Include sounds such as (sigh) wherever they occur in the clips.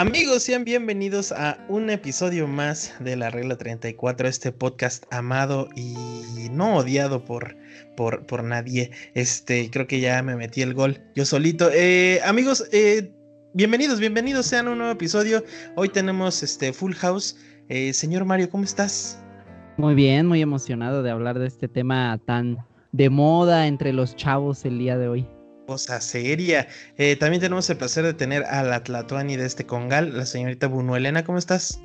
Amigos, sean bienvenidos a un episodio más de la regla 34, este podcast amado y no odiado por, por, por nadie. Este, creo que ya me metí el gol yo solito. Eh, amigos, eh, bienvenidos, bienvenidos sean a un nuevo episodio. Hoy tenemos este Full House. Eh, señor Mario, ¿cómo estás? Muy bien, muy emocionado de hablar de este tema tan de moda entre los chavos el día de hoy cosa seria. Eh, también tenemos el placer de tener a la Tlatuani de este Congal, la señorita Bunuelena, ¿cómo estás?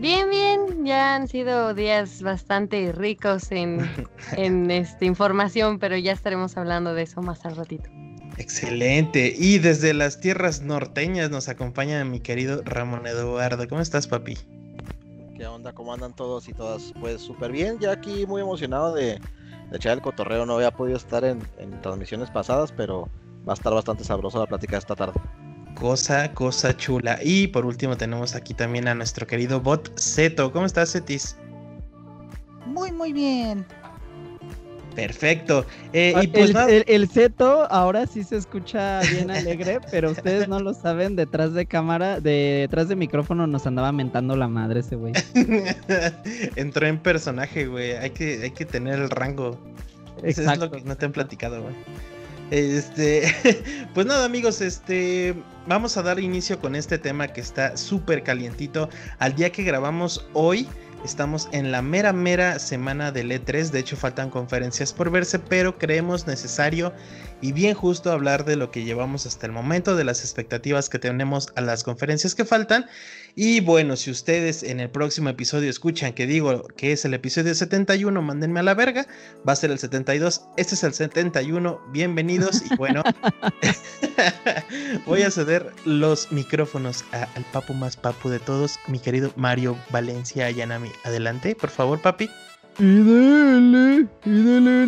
Bien, bien, ya han sido días bastante ricos en, (laughs) en esta información, pero ya estaremos hablando de eso más al ratito. Excelente. Y desde las tierras norteñas nos acompaña mi querido Ramón Eduardo. ¿Cómo estás, papi? ¿Qué onda? ¿Cómo andan todos y todas? Pues súper bien, ya aquí muy emocionado de, de echar el cotorreo. No había podido estar en, transmisiones pasadas, pero va a estar bastante sabrosa la plática esta tarde. Cosa, cosa chula. Y por último tenemos aquí también a nuestro querido bot Zeto. ¿Cómo estás, Zetis? Muy, muy bien. Perfecto. Eh, y pues el, el, seto ahora sí se escucha bien alegre, (laughs) pero ustedes no lo saben, detrás de cámara, detrás de micrófono nos andaba mentando la madre ese güey. (laughs) Entró en personaje, güey. Hay que, hay que tener el rango. Exacto. es lo que no te han platicado, güey. Este, (laughs) pues nada amigos, este, vamos a dar inicio con este tema que está súper calientito. Al día que grabamos hoy, Estamos en la mera, mera semana del E3. De hecho, faltan conferencias por verse, pero creemos necesario y bien justo hablar de lo que llevamos hasta el momento, de las expectativas que tenemos a las conferencias que faltan. Y bueno, si ustedes en el próximo episodio escuchan que digo que es el episodio 71, mándenme a la verga. Va a ser el 72. Este es el 71. Bienvenidos. Y bueno, (laughs) (laughs) voy a ceder los micrófonos al papu más papu de todos, mi querido Mario Valencia Ayanami. Adelante, por favor, papi. Y dele, y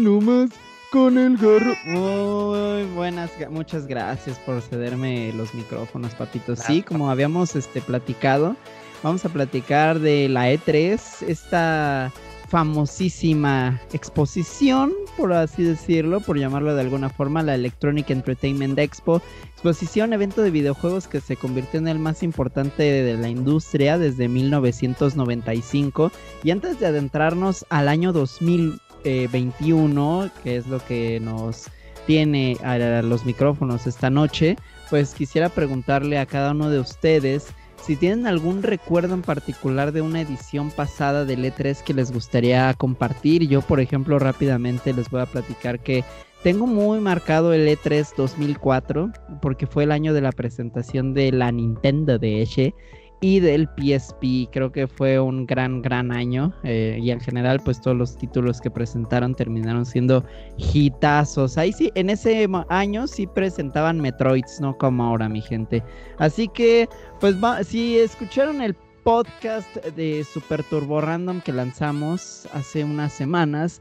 nomás con el garro. Muy buenas, muchas gracias por cederme los micrófonos, papitos. Sí, como habíamos este, platicado, vamos a platicar de la E3, esta famosísima exposición, por así decirlo, por llamarlo de alguna forma, la Electronic Entertainment Expo, exposición, evento de videojuegos que se convirtió en el más importante de la industria desde 1995. Y antes de adentrarnos al año 2000, 21, eh, que es lo que nos tiene a los micrófonos esta noche, pues quisiera preguntarle a cada uno de ustedes si tienen algún recuerdo en particular de una edición pasada del E3 que les gustaría compartir. Yo, por ejemplo, rápidamente les voy a platicar que tengo muy marcado el E3 2004 porque fue el año de la presentación de la Nintendo de Eche y del PSP. Creo que fue un gran, gran año. Eh, y en general, pues todos los títulos que presentaron terminaron siendo hitazos. Ahí sí, en ese año sí presentaban Metroids, no como ahora, mi gente. Así que, pues si escucharon el podcast de Super Turbo Random que lanzamos hace unas semanas,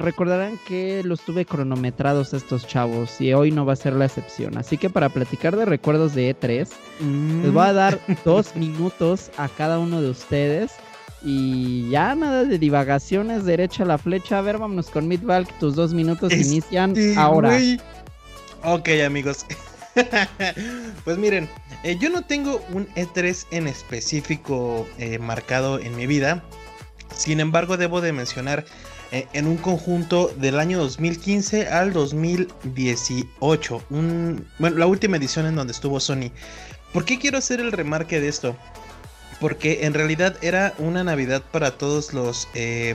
recordarán que los tuve cronometrados estos chavos y hoy no va a ser la excepción. Así que para platicar de recuerdos de E3, les voy a dar mm. (laughs) dos minutos a cada uno de ustedes. Y ya nada de divagaciones, derecha a la flecha. A ver, vámonos con Midvalk. Tus dos minutos inician ahora. Ok, amigos. (laughs) pues miren, eh, yo no tengo un E3 en específico eh, marcado en mi vida. Sin embargo, debo de mencionar eh, en un conjunto del año 2015 al 2018. bueno, la última edición en donde estuvo Sony. ¿Por qué quiero hacer el remarque de esto? Porque en realidad era una Navidad para todos los eh,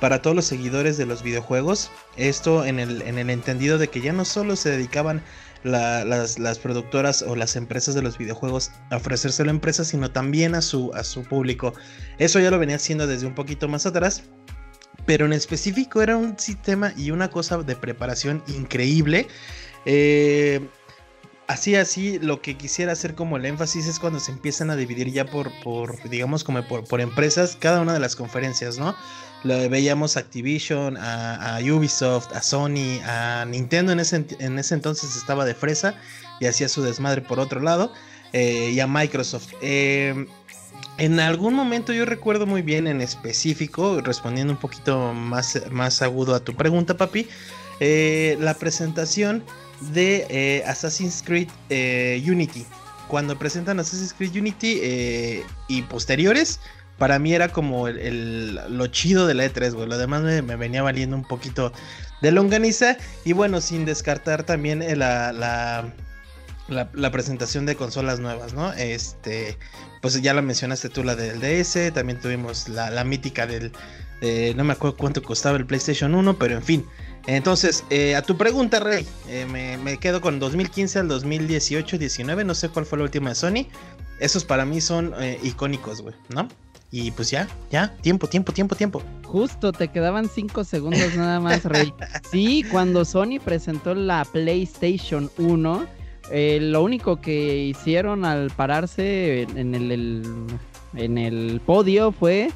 para todos los seguidores de los videojuegos. Esto en el, en el entendido de que ya no solo se dedicaban las, productoras o las empresas de los videojuegos a ofrecerse a la empresa, sino también a su, a su público. Eso ya lo venía haciendo desde un poquito más atrás pero en específico era un sistema y una cosa de preparación increíble. Eh, así, así, lo que quisiera hacer como el énfasis es cuando se empiezan a dividir ya por, por digamos, como por, empresas, cada una de las conferencias, ¿no? Veíamos a Activision, a, Ubisoft, a Sony, a Nintendo en ese, en ese entonces estaba de fresa y hacía su desmadre por otro lado, eh, y a Microsoft. Eh, en algún momento yo recuerdo muy bien en específico, respondiendo un poquito más, más agudo a tu pregunta, papi, eh, la presentación de eh, Assassin's Creed eh, Unity. cuando presentan Assassin's Creed Unity y posteriores, para mí era como el, lo chido de la E3, güey. Lo demás me, venía valiendo un poquito de longaniza. Y bueno, sin descartar también la, la, la, presentación de consolas nuevas, ¿no? Este, pues ya la mencionaste tú, la del DS. También tuvimos la, mítica del. no me acuerdo cuánto costaba el PlayStation 1, pero en fin. Entonces, eh, a tu pregunta, Rey, eh, me, quedo con 2015 al 2018, 19, no sé cuál fue la última de Sony. Esos para mí son eh, icónicos, güey, ¿no? Y pues ya, ya, tiempo, tiempo, tiempo, tiempo. Justo, te quedaban 5 segundos nada más, Rey. (laughs) Sí, cuando Sony presentó la PlayStation 1, lo único que hicieron al pararse en el, en el podio fue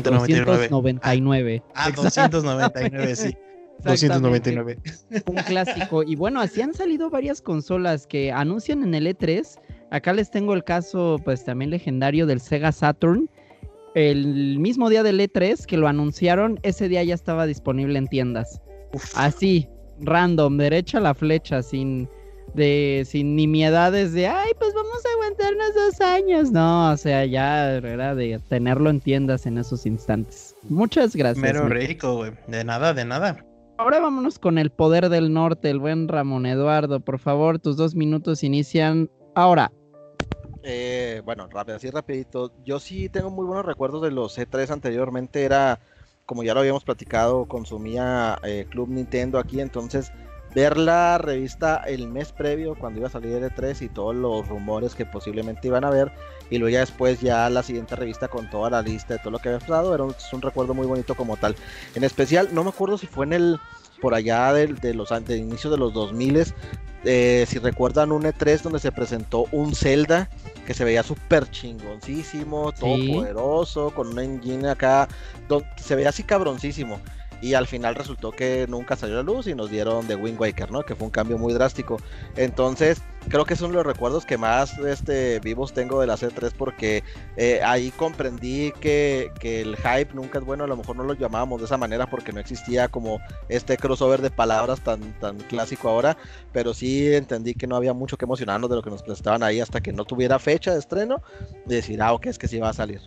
299. Ah, 299, sí. 299. Un clásico. Y bueno, así han salido varias consolas que anuncian en el E3. Acá les tengo el caso, pues también legendario del Sega Saturn. El mismo día del E3 que lo anunciaron, ese día ya estaba disponible en tiendas. Así, random, derecha la flecha, sin de sin nimiedades de ay pues vamos a aguantarnos dos años no o sea ya era de tenerlo en tiendas en esos instantes muchas gracias mero rico güey de nada de nada Ahora vámonos con el poder del norte, el buen Ramón Eduardo. Por favor, tus dos minutos inician ahora. Eh, bueno, rápido, así rapidito. Yo sí tengo muy buenos recuerdos de los C3 anteriormente. Era, como ya lo habíamos platicado, consumía eh, Club Nintendo aquí. Entonces, ver la revista el mes previo, cuando iba a salir el E3 y todos los rumores que posiblemente iban a ver. Y luego ya después ya la siguiente revista con toda la lista de todo lo que había pasado. Era un, un recuerdo muy bonito como tal. En especial, no me acuerdo si fue en el por allá de, de los de inicio de los 2000 eh, si recuerdan un E3 donde se presentó un Zelda que se veía súper chingoncísimo, todo poderoso, con un engine acá, se veía así cabroncísimo y al final resultó que nunca salió a la luz y nos dieron The Wind Waker, ¿no? Que fue un cambio muy drástico. Entonces, creo que son los recuerdos que más este, vivos tengo de la C3 porque eh, ahí comprendí que, el hype nunca es bueno, a lo mejor no lo llamábamos de esa manera porque no existía como este crossover de palabras tan, tan clásico ahora, pero sí entendí que no había mucho que emocionarnos de lo que nos presentaban ahí hasta que no tuviera fecha de estreno y decir, ah, ok, es que sí va a salir.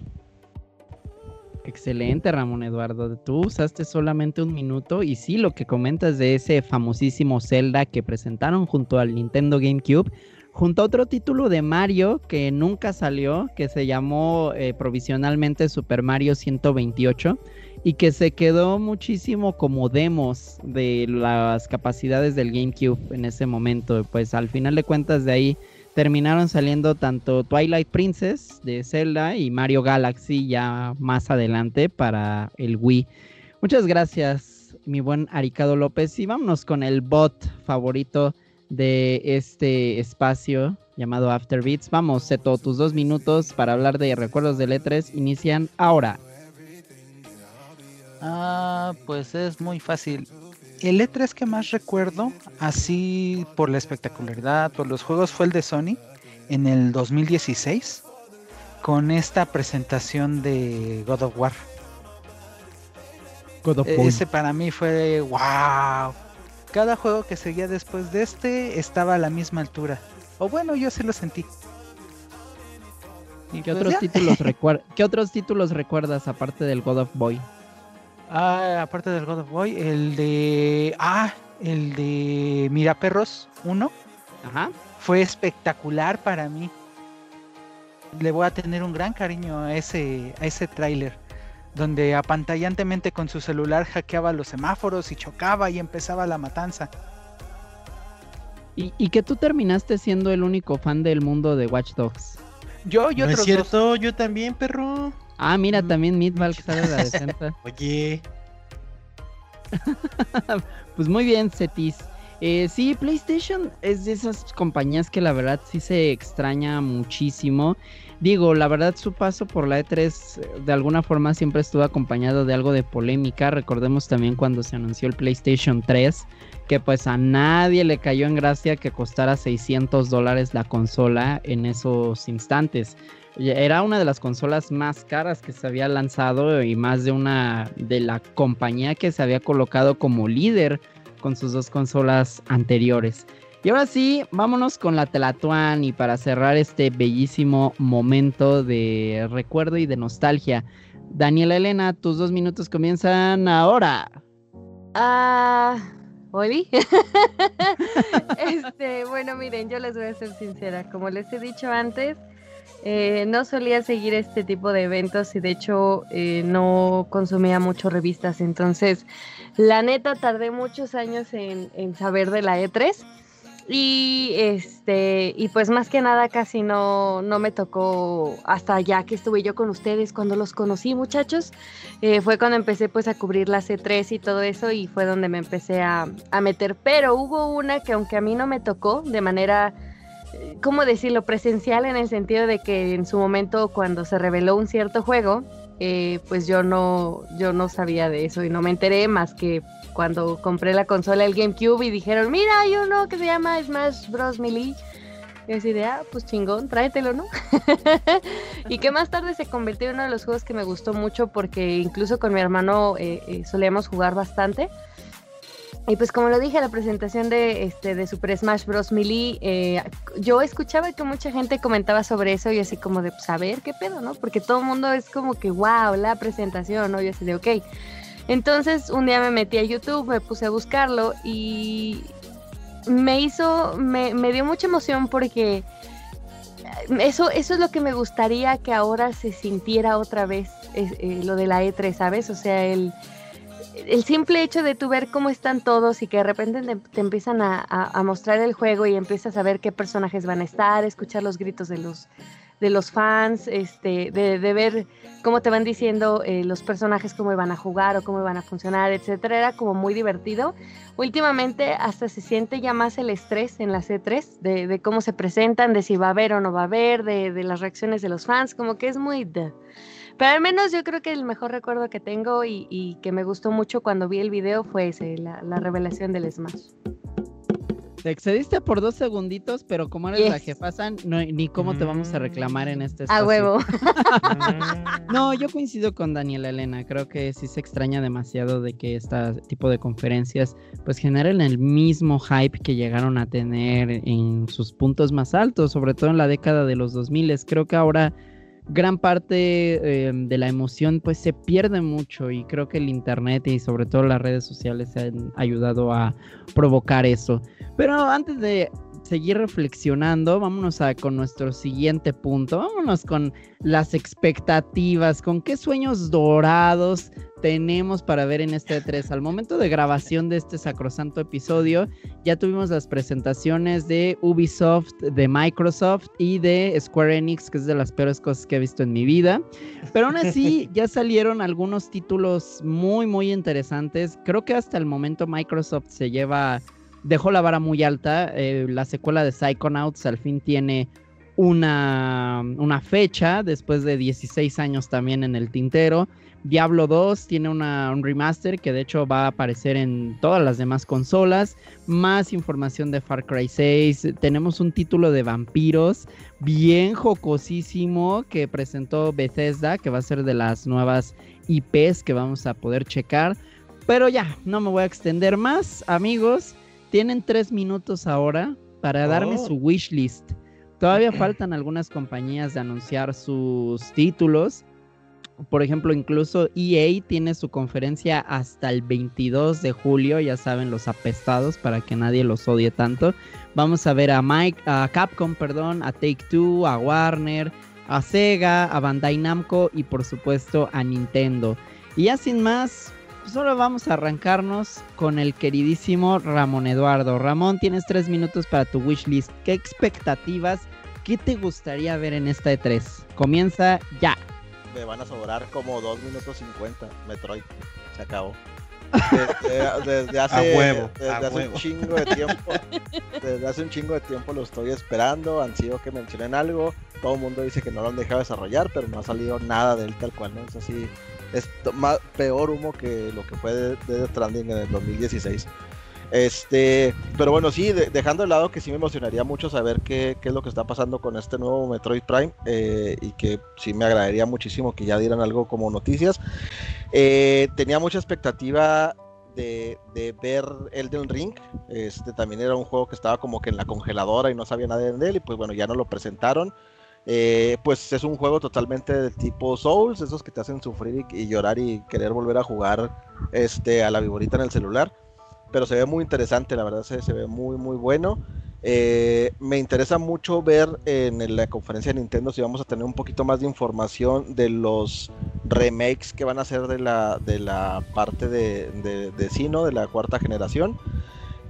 Excelente, Ramón Eduardo. Tú usaste solamente un minuto y sí, lo que comentas de ese famosísimo Zelda que presentaron junto al Nintendo GameCube, junto a otro título de Mario que nunca salió, que se llamó eh, provisionalmente Super Mario 128 y que se quedó muchísimo como demos de las capacidades del GameCube en ese momento. Pues al final de cuentas de ahí terminaron saliendo tanto Twilight Princess de Zelda y Mario Galaxy ya más adelante para el Wii. Muchas gracias, mi buen Aricado López. Y vámonos con el bot favorito de este espacio llamado Afterbeats. Vamos, Seto, tus dos minutos para hablar de recuerdos de letras inician ahora. Ah, pues es muy fácil. El E3 que más recuerdo, así por la espectacularidad, por los juegos, fue el de Sony en el 2016, con esta presentación de God of War. God of War. Ese para mí fue wow. Cada juego que seguía después de este estaba a la misma altura. O bueno, yo sí lo sentí. ¿Y ¿Qué, pues otros títulos (laughs) ¿Qué otros títulos recuerdas aparte del God of Boy? Ah, aparte del God of Boy, el de. Ah, el de Mira Perros 1. Ajá. Fue espectacular para mí. Le voy a tener un gran cariño a ese, a ese tráiler. Donde apantallantemente con su celular hackeaba los semáforos y chocaba y empezaba la matanza. Y, y que tú terminaste siendo el único fan del mundo de Watch Dogs. Yo y otros es cierto, yo también, perro. Ah, mira, también Midval que sale de la (laughs) defensa. Oye. pues muy bien, Cetis. Eh, sí, PlayStation es de esas compañías que la verdad sí se extraña muchísimo. Digo, la verdad su paso por la E3 de alguna forma siempre estuvo acompañado de algo de polémica. Recordemos también cuando se anunció el PlayStation 3, que pues a nadie le cayó en gracia que costara 600 dólares la consola en esos instantes. Era una de las consolas más caras que se había lanzado y más de una de la compañía que se había colocado como líder con sus dos consolas anteriores. Y ahora sí, vámonos con la Telatuan y para cerrar este bellísimo momento de recuerdo y de nostalgia. Daniela Elena, tus dos minutos comienzan ahora. Ah, ¿Oli? (laughs) (laughs) este, bueno, miren, yo les voy a ser sincera. Como les he dicho antes, eh, no solía seguir este tipo de eventos y de hecho eh, no consumía mucho revistas. Entonces, la neta, tardé muchos años en, saber de la E3 y este, y pues más que nada casi no, no me tocó hasta ya que estuve yo con ustedes cuando los conocí, muchachos. Eh, fue cuando empecé pues a cubrir la C3 y todo eso, y fue donde me empecé a, a meter. Pero hubo una que aunque a mí no me tocó de manera ¿cómo decirlo? Presencial en el sentido de que en su momento cuando se reveló un cierto juego, eh, pues yo no, yo no sabía de eso y no me enteré más que cuando compré la consola el GameCube y dijeron, mira, hay uno que se llama Smash Bros. Melee. Y así de, ah, pues chingón, tráetelo, ¿no? (laughs) y que más tarde se convirtió en uno de los juegos que me gustó mucho porque incluso con mi hermano eh, eh, solíamos jugar bastante. Y pues como lo dije, la presentación de, este, de Super Smash Bros. Melee, eh, yo escuchaba que mucha gente comentaba sobre eso y así como de, pues a ver qué pedo, ¿no? Porque todo el mundo es como que, wow, la presentación, ¿no? Y así de, ok. Entonces un día me metí a YouTube, me puse a buscarlo y me hizo, me, dio mucha emoción porque eso, eso es lo que me gustaría que ahora se sintiera otra vez, eh, lo de la E3, ¿sabes? O sea, el, el simple hecho de tú ver cómo están todos y que de repente te, empiezan a, mostrar el juego y empiezas a ver qué personajes van a estar, escuchar los gritos de los, de los fans, este, de, de ver cómo te van diciendo eh, los personajes cómo iban a jugar o cómo iban a funcionar, etcétera, era como muy divertido. Últimamente hasta se siente ya más el estrés en la C3 de, de cómo se presentan, de si va a haber o no va a haber, de, de las reacciones de los fans, como que es muy... Pero al menos yo creo que el mejor recuerdo que tengo y, y que me gustó mucho cuando vi el video fue ese, la, la revelación del Smash. Te excediste por dos segunditos, pero como eres la jefa, no, ni cómo te vamos a reclamar en este espacio. A huevo. (laughs) no, yo coincido con Daniela Elena. Creo que sí se extraña demasiado de que este tipo de conferencias pues generen el mismo hype que llegaron a tener en sus puntos más altos, sobre todo en la década de los 2000. Creo que ahora gran parte em, de la emoción pues se pierde mucho y creo que el internet y sobre todo las redes sociales han ayudado a provocar eso. Pero antes de seguir reflexionando, vámonos a, con nuestro siguiente punto, vámonos con las expectativas, con qué sueños dorados tenemos para ver en este 3. Al momento de grabación de este sacrosanto episodio, ya tuvimos las presentaciones de Ubisoft, de Microsoft y de Square Enix, que es de las peores cosas que he visto en mi vida. Pero aún así, (laughs) ya salieron algunos títulos muy, muy interesantes. Creo que hasta el momento Microsoft se lleva, dejó la vara muy alta. Eh, la secuela de Psychonauts al fin tiene una, una fecha, después de 16 años también en el tintero. Diablo 2 tiene una, un remaster que de hecho va a aparecer en todas las demás consolas. Más información de Far Cry 6. Tenemos un título de vampiros bien jocosísimo que presentó Bethesda, que va a ser de las nuevas IPs que vamos a poder checar. Pero ya, no me voy a extender más, amigos. Tienen tres minutos ahora para darme oh. su wishlist. Todavía faltan algunas compañías de anunciar sus títulos por ejemplo, incluso EA tiene su conferencia hasta el 22 de julio, ya saben, los apestados para que nadie los odie tanto. Vamos a ver a Mike, a Capcom, perdón, a Take Two, a Warner, a Sega, a Bandai Namco y por supuesto a Nintendo. Y ya sin más, solo vamos a arrancarnos con el queridísimo Ramón Eduardo. Ramón, tienes tres minutos para tu wishlist. ¿Qué expectativas, qué te gustaría ver en esta E3? Comienza ya me van a sobrar como 2 minutos 50. Metroid, se acabó. (laughs) Desde, hace, un chingo de tiempo, (laughs) desde hace un chingo de tiempo lo estoy esperando. Han sido que mencionen algo. Todo el mundo dice que no lo han dejado desarrollar, pero no ha salido nada de él tal cual, ¿no? Es así, es más, peor humo que lo que fue de, de Stranding en el 2016. Este, pero bueno, sí, dejando de lado que sí me emocionaría mucho saber qué, qué, es lo que está pasando con este nuevo Metroid Prime eh, y que sí me agradaría muchísimo que ya dieran algo como noticias. Eh, tenía mucha expectativa de, ver Elden Ring. Este también era un juego que estaba como que en la congeladora y no sabía nada de él. Y pues bueno, ya no lo presentaron. Eh, pues es un juego totalmente de tipo Souls, esos que te hacen sufrir y, llorar y querer volver a jugar este, a la viborita en el celular. Pero se ve muy interesante, la verdad se, ve muy muy bueno. Eh, me interesa mucho ver en la conferencia de Nintendo si vamos a tener un poquito más de información de los remakes que van a hacer de la, de la parte de, de, de Sino, de la cuarta generación.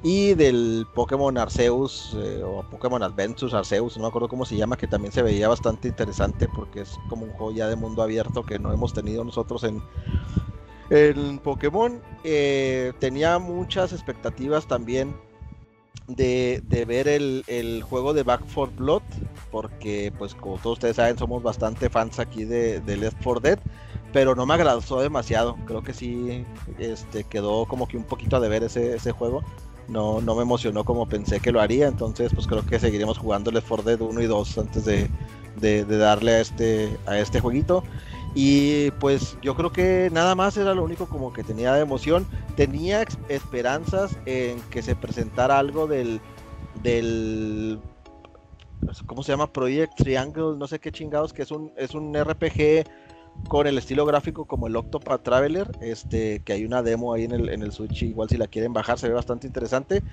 Y del Pokémon Arceus eh, o Pokémon Adventures Arceus, no me acuerdo cómo se llama, que también se veía bastante interesante porque es como un juego ya de mundo abierto que no hemos tenido nosotros en, en Pokémon. Eh, tenía muchas expectativas también de, ver el, juego de Back 4 Blood, porque pues como todos ustedes saben somos bastante fans aquí de, Left 4 Dead, pero no me agradó demasiado, creo que sí este, quedó como que un poquito a deber ese juego, no, no me emocionó como pensé que lo haría, entonces pues creo que seguiremos jugando 4 Dead 1 y 2 antes de, de, darle a este, a este jueguito. Y pues yo creo que nada más era lo único como que tenía de emoción. Tenía esperanzas en que se presentara algo del, del ¿cómo se llama? Project Triangle, no sé qué chingados, que es un, es un RPG con el estilo gráfico como el Octopath Traveler, este, que hay una demo ahí en el, en el Switch, igual si la quieren bajar, se ve bastante interesante.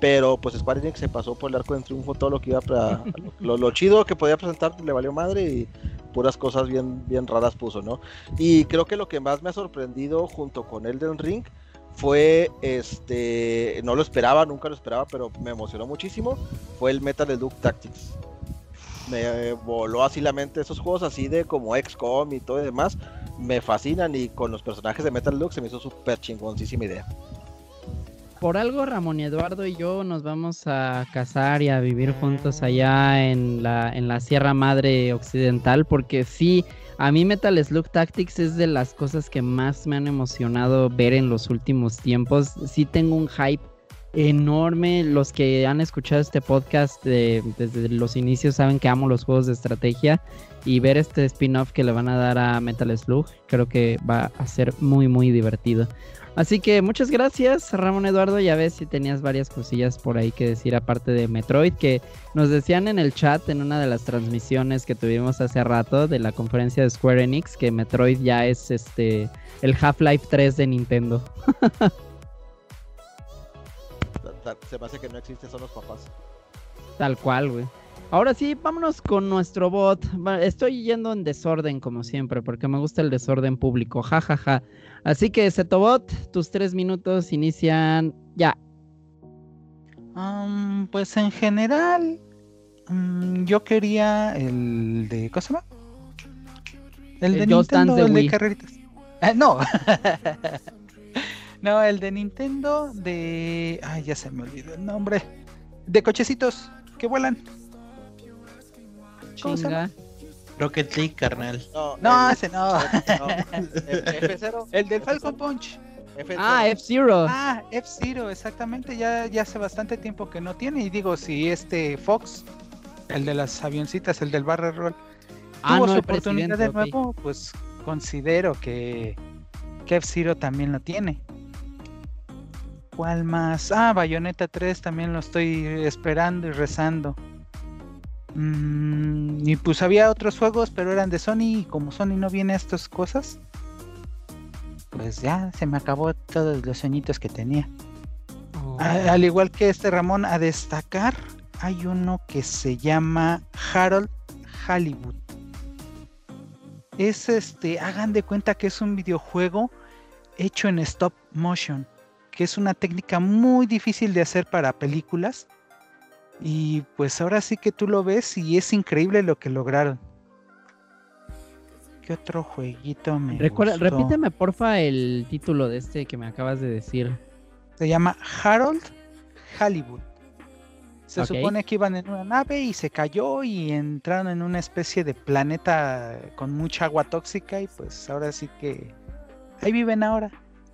Pero pues Square Enix se pasó por el arco de triunfo todo lo que iba para. (laughs) lo, lo, chido que podía presentar le valió madre y puras cosas bien, bien raras puso, ¿no? Y creo que lo que más me ha sorprendido junto con Elden Ring fue este. No lo esperaba, nunca lo esperaba, pero me emocionó muchísimo. Fue el Metal Slug Tactics. Me voló así la mente esos juegos así de como XCOM y todo y demás. Me fascinan y con los personajes de Metal Slug se me hizo súper chingoncísima idea por algo Ramón y Eduardo y yo nos vamos a casar y a vivir juntos allá en la, en la Sierra Madre Occidental, porque sí, a mí Metal Slug Tactics es de las cosas que más me han emocionado ver en los últimos tiempos. Sí tengo un hype enorme. Los que han escuchado este podcast desde los inicios saben que amo los juegos de estrategia y ver este spin-off que le van a dar a Metal Slug creo que va a ser muy muy divertido. Así que muchas gracias, Ramón Eduardo. Ya ves si tenías varias cosillas por ahí que decir aparte de Metroid, que nos decían en el chat en una de las transmisiones que tuvimos hace rato de la conferencia de Square Enix que Metroid ya es este el Half-Life 3 de Nintendo. (laughs) Se me hace que no existe, son los papás. Tal cual, güey. Ahora sí, vámonos con nuestro bot. Estoy yendo en desorden como siempre, porque me gusta el desorden público. Ja, ja, ja. Así que, Setobot, tus tres minutos inician ya. pues en general, mm, yo quería el de. ¿Cómo se llama? El, de Nintendo, el de carreritas. Ah, no. (laughs) no, el de Nintendo de. Ay, ya se me olvidó el nombre. De cochecitos que vuelan. ¿Cómo se llama? Rocket League, carnal. No, ese no. (laughs) (laughs) El, del Falcon Punch. ah, F-Zero. Ah, F-Zero, exactamente. Ya, ya hace bastante tiempo que no tiene. Y digo, si este Fox, el de las avioncitas, el del Barrel Roll, ah, tuvo su oportunidad de nuevo, pues considero que, que F-Zero también lo tiene. ¿Cuál más? Ah, Bayonetta 3 también lo estoy esperando y rezando. Mm, y pues había otros juegos, pero eran de Sony y como Sony no viene a estas cosas, pues ya se me acabó todos los sueñitos que tenía. Oh. al igual que este Ramón, a destacar, hay uno que se llama Harold Hollywood. Es este, hagan de cuenta que es un videojuego hecho en stop motion, que es una técnica muy difícil de hacer para películas y pues ahora sí que tú lo ves y es increíble lo que lograron. ¿Qué otro jueguito me Recuerda, Repíteme porfa el título de este que me acabas de decir. Se llama Harold Hollywood. Se supone que iban en una nave y se cayó y entraron en una especie de planeta con mucha agua tóxica y pues ahora sí que ahí viven ahora.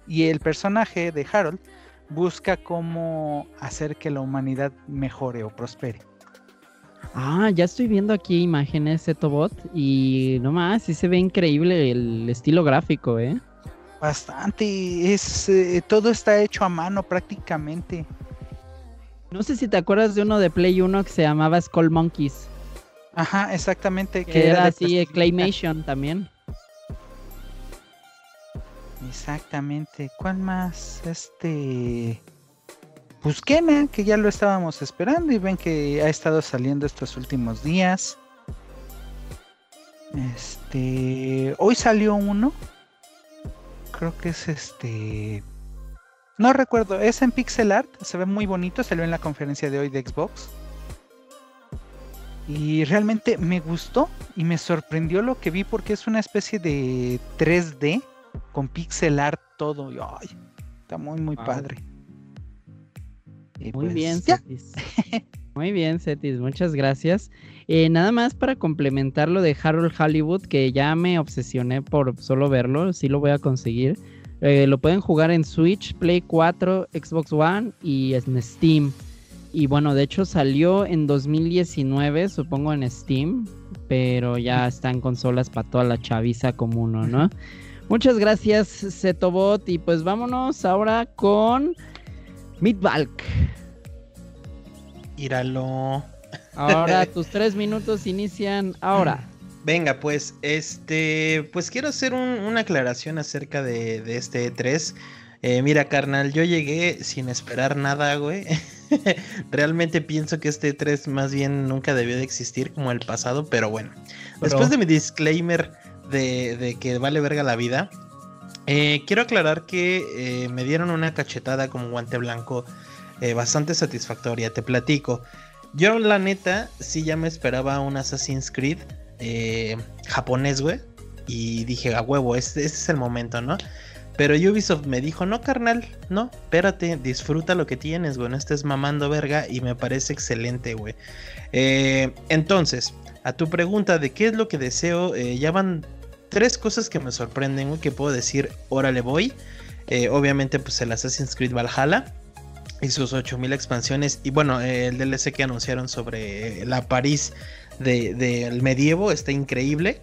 Y el personaje de Harold busca cómo hacer que la humanidad mejore o prospere. Ah, ya estoy viendo aquí imágenes de Tobot y no más, sí se ve increíble el estilo gráfico, ¿eh? Bastante, es eh, todo está hecho a mano prácticamente. No sé si te acuerdas de uno de Play 1 que se llamaba Skull Monkeys. Ajá, exactamente. Que, era, así, Claymation también. Exactamente. ¿Cuál más? Este. Busquena, que ya lo estábamos esperando y ven que ha estado saliendo estos últimos días. Este. Hoy salió uno. Creo que es este. No recuerdo, es en pixel art, se ve muy bonito, salió en la conferencia de hoy de Xbox. Y realmente me gustó y me sorprendió lo que vi porque es una especie de 3D con pixel art todo. Y, ay, está muy, muy padre. muy pues, bien, Cetis. muy bien, Cetis, muchas gracias. Eh, nada más para complementar lo de Harold Hollywood, que ya me obsesioné por solo verlo, sí lo voy a conseguir. Eh, lo pueden jugar en Switch, Play 4, Xbox One y en Steam. Y bueno, de hecho salió en 2019, supongo en Steam, pero ya están consolas para toda la chaviza como uno, ¿no? (laughs) Muchas gracias, Zetobot. Y pues vámonos ahora con Midvalk. Íralo. Ahora (laughs) tus tres minutos inician ahora. Venga, pues, este, pues quiero hacer una aclaración acerca de, de este E3. Eh, mira, carnal, yo llegué sin esperar nada, güey. (laughs) Realmente pienso que este 3 más bien nunca debió de existir como el pasado, pero bueno. Después de mi disclaimer de, que vale verga la vida, eh, quiero aclarar que eh, me dieron una cachetada como guante blanco bastante satisfactoria, te platico. Yo la neta sí ya me esperaba un Assassin's Creed japonés, güey. Y dije, a huevo, este, es el momento, ¿no? Pero Ubisoft me dijo, no, carnal, no, espérate, disfruta lo que tienes, güey, no estés mamando verga y me parece excelente, güey. Eh, entonces, a tu pregunta de qué es lo que deseo, eh, ya van tres cosas que me sorprenden, güey, que puedo decir, órale voy. Eh, obviamente, pues el Assassin's Creed Valhalla y sus 8000 expansiones. Y bueno, el DLC que anunciaron sobre la París del de, medievo está increíble.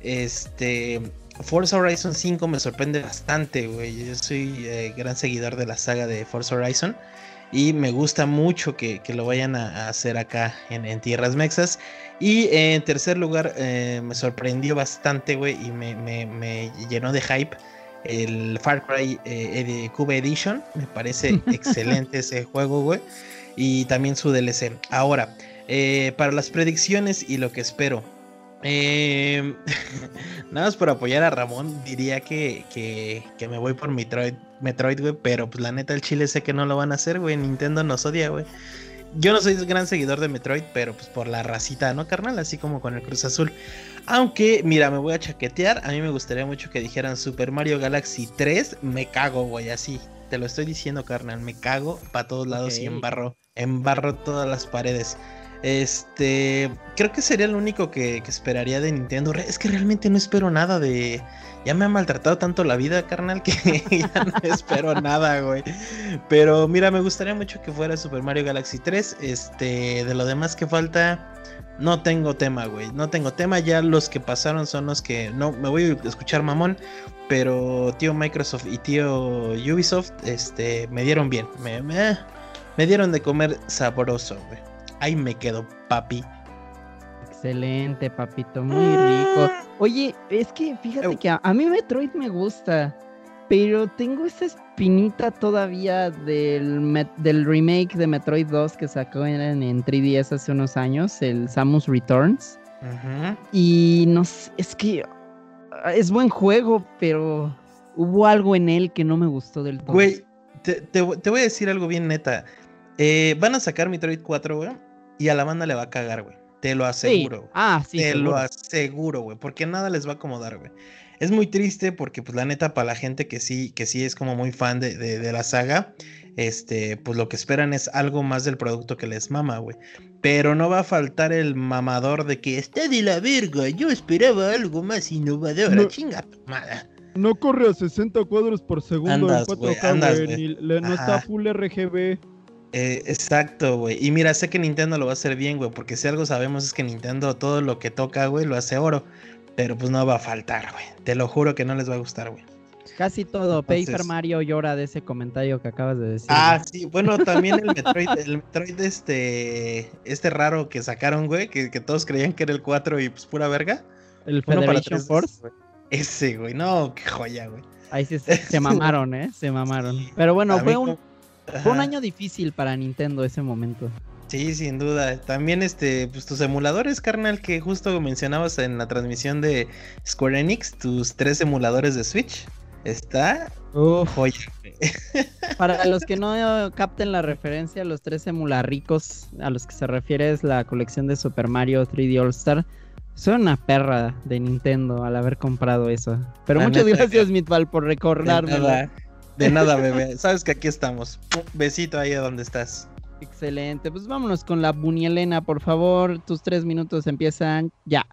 Este, Forza Horizon 5 me sorprende bastante, güey. Yo soy eh, gran seguidor de la saga de Forza Horizon. Y me gusta mucho que, lo vayan a, hacer acá en, Tierras Mexas. Y en tercer lugar, eh, me sorprendió bastante, güey. Y me, llenó de hype el Far Cry eh, Cube Edition. Me parece (laughs) excelente ese juego, güey. Y también su DLC. Ahora, para las predicciones y lo que espero. Eh, (laughs) nada más por apoyar a Ramón, diría que, que, me voy por Metroid, Metroid, güey, pero pues la neta el chile sé que no lo van a hacer, güey, Nintendo nos odia, güey. Yo no soy gran seguidor de Metroid, pero pues por la racita, ¿no, carnal? Así como con el Cruz Azul. Aunque, mira, me voy a chaquetear. A mí me gustaría mucho que dijeran Super Mario Galaxy 3. Me cago, güey, así. Te lo estoy diciendo, carnal. Me cago para todos lados y embarro. Embarro todas las paredes. Este, creo que sería lo único que, esperaría de Nintendo. Es que realmente no espero nada de. Ya me ha maltratado tanto la vida, carnal, que (laughs) ya no espero nada, güey. Pero mira, me gustaría mucho que fuera Super Mario Galaxy 3. Este, de lo demás que falta, no tengo tema, güey. No tengo tema. Ya los que pasaron son los que. No, me voy a escuchar mamón. Pero tío Microsoft y tío Ubisoft, este, me dieron bien. Me, me, me dieron de comer sabroso, güey ahí me quedo, papi. Excelente, papito, muy rico. Oye, es que fíjate que a, mí Metroid me gusta, pero tengo esa espinita todavía del, del remake de Metroid 2 que sacó en, en 3DS hace unos años, el Samus Returns. Y no sé, es que ah, es buen juego, pero hubo algo en él que no me gustó del todo. Güey, te, voy a decir algo bien neta. Eh, van a sacar Metroid 4, güey. Y a la banda le va a cagar, güey. Te lo aseguro. Ah, sí. Te lo aseguro, güey. Porque nada les va a acomodar, güey. Es muy triste porque, pues, la neta, para la gente que sí, que sí es como muy fan de, de, la saga, este, pues lo que esperan es algo más del producto que les mama, güey. Pero no va a faltar el mamador de que está de la verga. Yo esperaba algo más innovador. No, chinga No corre a 60 cuadros por segundo en 4K, no está full RGB. Eh, exacto, güey. Y mira, sé que Nintendo lo va a hacer bien, güey, porque si algo sabemos es que Nintendo todo lo que toca, güey, lo hace oro. Pero pues no va a faltar, güey. Te lo juro que no les va a gustar, güey. Casi todo. Paper Mario llora de ese comentario que acabas de decir. Ah, sí. Bueno, también el Metroid, (laughs) el Metroid este, este raro que sacaron, güey, que, todos creían que era el 4 y pues pura verga. El Federation Force. Ese, güey. No, qué joya, güey. Ahí sí (laughs) se, mamaron, ¿eh? Se mamaron. Pero bueno, fue un, fue un año difícil para Nintendo ese momento. Sí, sin duda. También este, pues tus emuladores, carnal, que justo mencionabas en la transmisión de Square Enix, tus tres emuladores de Switch. Está joya. (laughs) Para los que no capten la referencia, los tres emularricos a los que se refiere es la colección de Super Mario 3D All Star. Soy una perra de Nintendo al haber comprado eso. Pero muchas gracias, Mitval, por recordarme. De nada, bebé. Sabes que aquí estamos. Besito ahí a donde estás. Excelente. Pues vámonos con la Bunielena, por favor. Tus tres minutos empiezan ya.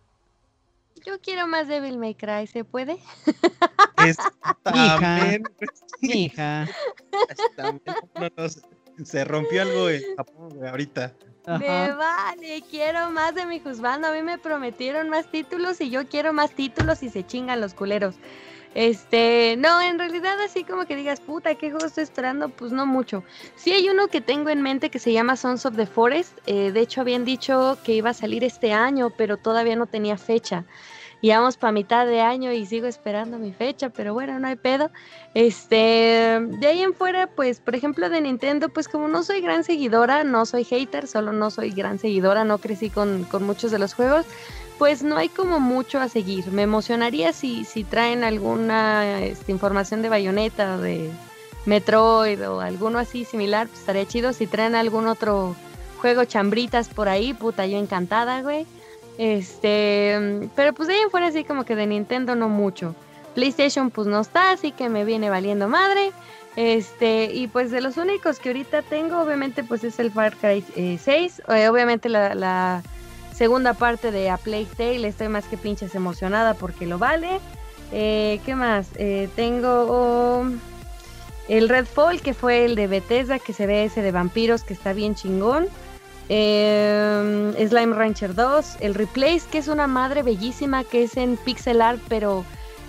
Yo quiero más Devil May Cry, ¿se puede? (laughs) hija, hija. se rompió algo en Japón ahorita. Me vale, quiero más de mi juzgando. A mí me prometieron más títulos y yo quiero más títulos y se chingan los culeros. Este, no, en realidad así como que digas, puta, ¿qué juego estoy esperando? Pues no mucho. Sí hay uno que tengo en mente que se llama Sons of the Forest. Eh, de hecho, habían dicho que iba a salir este año, pero todavía no tenía fecha. Y vamos para mitad de año y sigo esperando mi fecha, pero bueno, no hay pedo. Este, de ahí en fuera, pues, por ejemplo, de Nintendo, pues como no soy gran seguidora, no soy hater, solo no soy gran seguidora, no crecí con, con muchos de los juegos pues no hay como mucho a seguir. Me emocionaría si, si traen alguna este, información de Bayonetta, de Metroid o alguno así similar, pues estaría chido. Si traen algún otro juego chambritas por ahí, puta, yo encantada, güey. Este, pero pues de ahí en fuera así como que de Nintendo no mucho. PlayStation pues no está, así que me viene valiendo madre. Este, y pues de los únicos que ahorita tengo, obviamente pues es el Far Cry 6. Eh, obviamente la segunda parte de A Plague Tale. Estoy más que pinches emocionada porque lo vale. Eh, ¿Qué más? Eh, tengo oh, el Redfall, que fue el de Bethesda, que se ve ese de vampiros, que está bien chingón. Eh, Slime Rancher 2. El Replace, que es una madre bellísima, que es en pixel art, pero,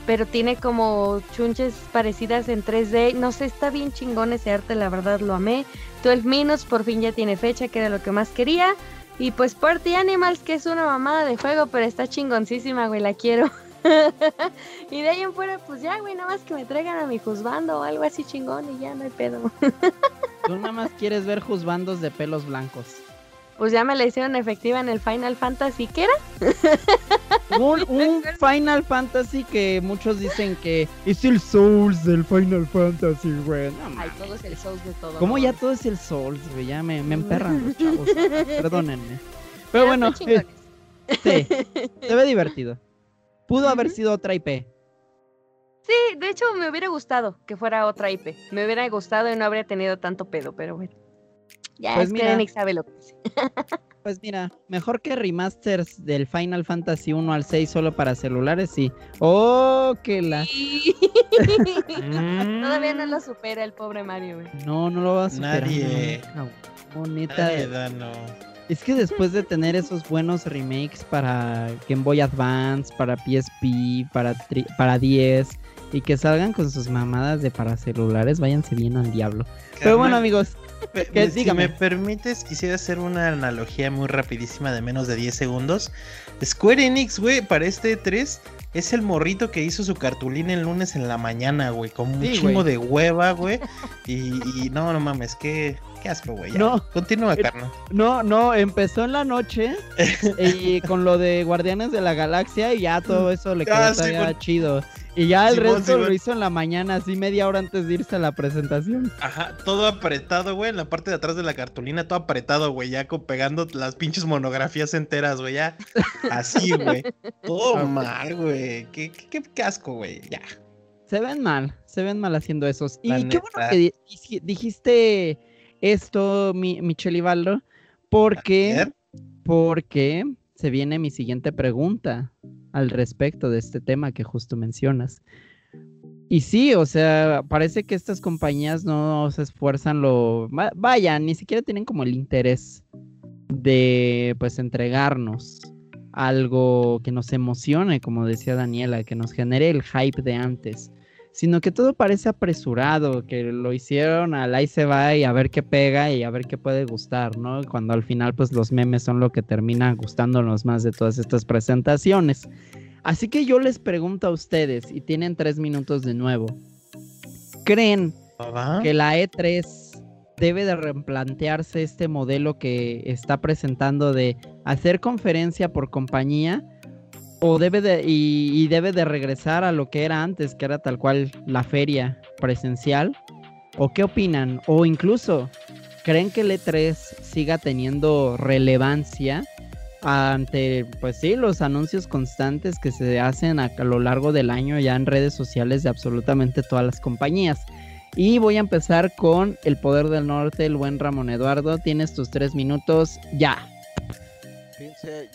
pero tiene como chunches parecidas en 3D. No sé, está bien chingón ese arte, la verdad lo amé. 12 Minutes por fin ya tiene fecha, que era lo que más quería. Y pues Party Animals, que es una mamada de juego, pero está chingoncísima, güey, la quiero. (laughs) y de ahí en fuera, pues ya, güey, nada más que me traigan a mi juzbando o algo así chingón y ya no hay pedo. (laughs) Tú nada más quieres ver juzbandos de pelos blancos pues ya me la hicieron efectiva en el Final Fantasy, ¿qué era? (laughs) un, Final Fantasy que muchos dicen que es el Souls del Final Fantasy, güey. Ay, todo es el Souls de todo. ¿Cómo ya todo es el Souls, güey? Ya me, me emperran los chavos. (laughs) Perdónenme. Pero bueno, eh, sí, se ve divertido. Pudo haber sido otra IP. Sí, de hecho me hubiera gustado que fuera otra IP. Me hubiera gustado y no habría tenido tanto pedo, pero bueno. Ya pues mira, sabe lo que (laughs) Pues mira, mejor que remasters del Final Fantasy 1 al 6 solo para celulares, sí. ¡Oh, que la! (laughs) Todavía no lo supera el pobre Mario, güey. No, no lo va a superar. Nadie. No, Es que después de tener esos buenos remakes para Game Boy Advance, para PSP, para, para 10 y que salgan con sus mamadas de para celulares, váyanse bien al diablo. Pero bueno, amigos, (laughs) si me permites, quisiera hacer una analogía muy rapidísima de menos de 10 segundos. Square Enix, güey, para este 3 es el morrito que hizo su cartulina el lunes en la mañana, güey, con un chingo de hueva, güey. Y, no, no mames, qué, qué asco, güey. No. Continúa, eh, carnal. No, no, empezó en la noche y (laughs) con lo de Guardianes de la Galaxia y ya todo eso le ah, quedó chido. Y ya el resto lo hizo en la mañana, así media hora antes de irse a la presentación. Ajá, todo apretado, güey, en la parte de atrás de la cartulina, todo apretado, güey, ya pegando las pinches monografías enteras, güey, ya. Así, (laughs) güey. Todo mal, güey. Qué, qué, casco, güey, ya. Se ven mal, se ven mal haciendo esos. y qué bueno que dijiste esto, mi, Michelle Ibaldo, porque, porque se viene mi siguiente pregunta al respecto de este tema que justo mencionas. Y sí, o sea, parece que estas compañías no se esfuerzan lo... Vaya, ni siquiera tienen como el interés de pues entregarnos algo que nos emocione, como decía Daniela, que nos genere el hype de antes. Sino que todo parece apresurado, que lo hicieron al ahí se va y a ver qué pega y a ver qué puede gustar, ¿no? Cuando al final pues los memes son lo que termina gustándonos más de todas estas presentaciones. Así que yo les pregunto a ustedes, y tienen tres minutos de nuevo, ¿creen que la E3 debe de replantearse este modelo que está presentando de hacer conferencia por compañía? O debe de, y, debe de regresar a lo que era antes, que era tal cual la feria presencial? ¿O qué opinan? O incluso, ¿creen que el E3 siga teniendo relevancia ante, pues sí, los anuncios constantes que se hacen a, a lo largo del año ya en redes sociales de absolutamente todas las compañías? Y voy a empezar con el poder del norte, el buen Ramón Eduardo. Tienes tus tres minutos ya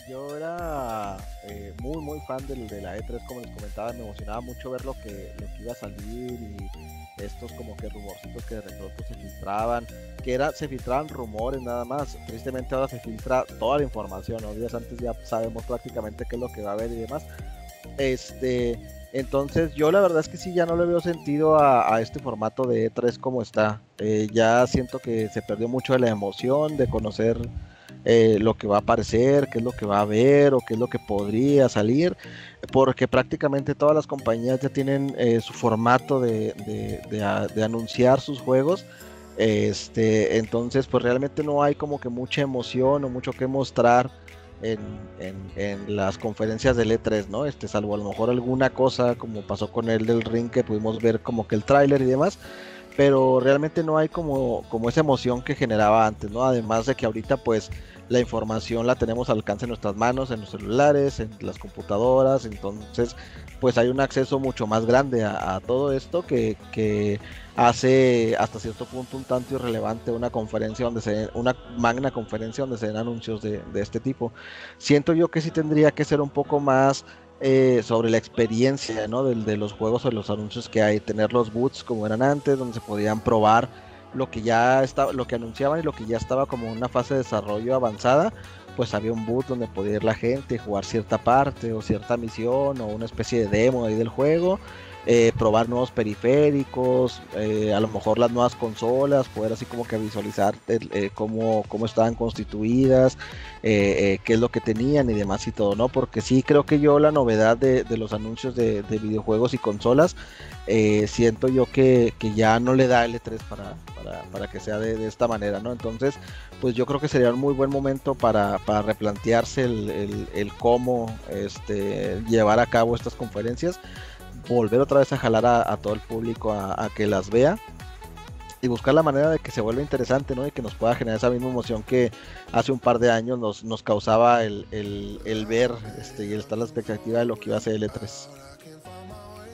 yo era eh, muy, muy fan del, de la E3, como les comentaba, me emocionaba mucho ver lo que, lo que iba a salir y estos como que rumorcitos que de repente se filtraban, que era, se filtraban rumores nada más, tristemente ahora se filtra toda la información, ¿no? días antes ya sabemos prácticamente qué es lo que va a haber y demás. Este, entonces yo la verdad es que sí, ya no le veo sentido a, este formato de E3 como está. Eh, ya siento que se perdió mucho de la emoción de conocer eh, lo que va a aparecer, qué es lo que va a haber o qué es lo que podría salir, porque prácticamente todas las compañías ya tienen eh, su formato de, anunciar sus juegos. Este, entonces, pues realmente no hay como que mucha emoción o mucho que mostrar en, las conferencias del E3, ¿no? Este, salvo a lo mejor alguna cosa como pasó con el del ring que pudimos ver como que el tráiler y demás, pero realmente no hay como, como esa emoción que generaba antes, ¿no? Además de que ahorita pues la información la tenemos al alcance de nuestras manos, en los celulares, en las computadoras, entonces pues hay un acceso mucho más grande a, todo esto que, que, hace hasta cierto punto un tanto irrelevante una conferencia donde se una magna conferencia donde se den anuncios de, de este tipo. Siento yo que sí tendría que ser un poco más eh, sobre la experiencia ¿no? de, de, los juegos o de los anuncios que hay, tener los boots como eran antes, donde se podían probar lo que ya estaba, lo que anunciaban y lo que ya estaba como una fase de desarrollo avanzada, pues había un boot donde podía ir la gente, jugar cierta parte o cierta misión o una especie de demo ahí del juego eh, probar nuevos periféricos, eh, a lo mejor las nuevas consolas, poder así como que visualizar eh, cómo, cómo, estaban constituidas, qué es lo que tenían y demás y todo, ¿no? Porque sí creo que yo la novedad de, los anuncios de, videojuegos y consolas, siento yo que, ya no le da L3 para, para, que sea de, esta manera, ¿no? Entonces, pues yo creo que sería un muy buen momento para, replantearse el, el, cómo este, llevar a cabo estas conferencias volver otra vez a jalar a, todo el público a, que las vea y buscar la manera de que se vuelva interesante, ¿no? Y que nos pueda generar esa misma emoción que hace un par de años nos, nos causaba el, ver este, y el estar la expectativa de lo que iba a ser el E3.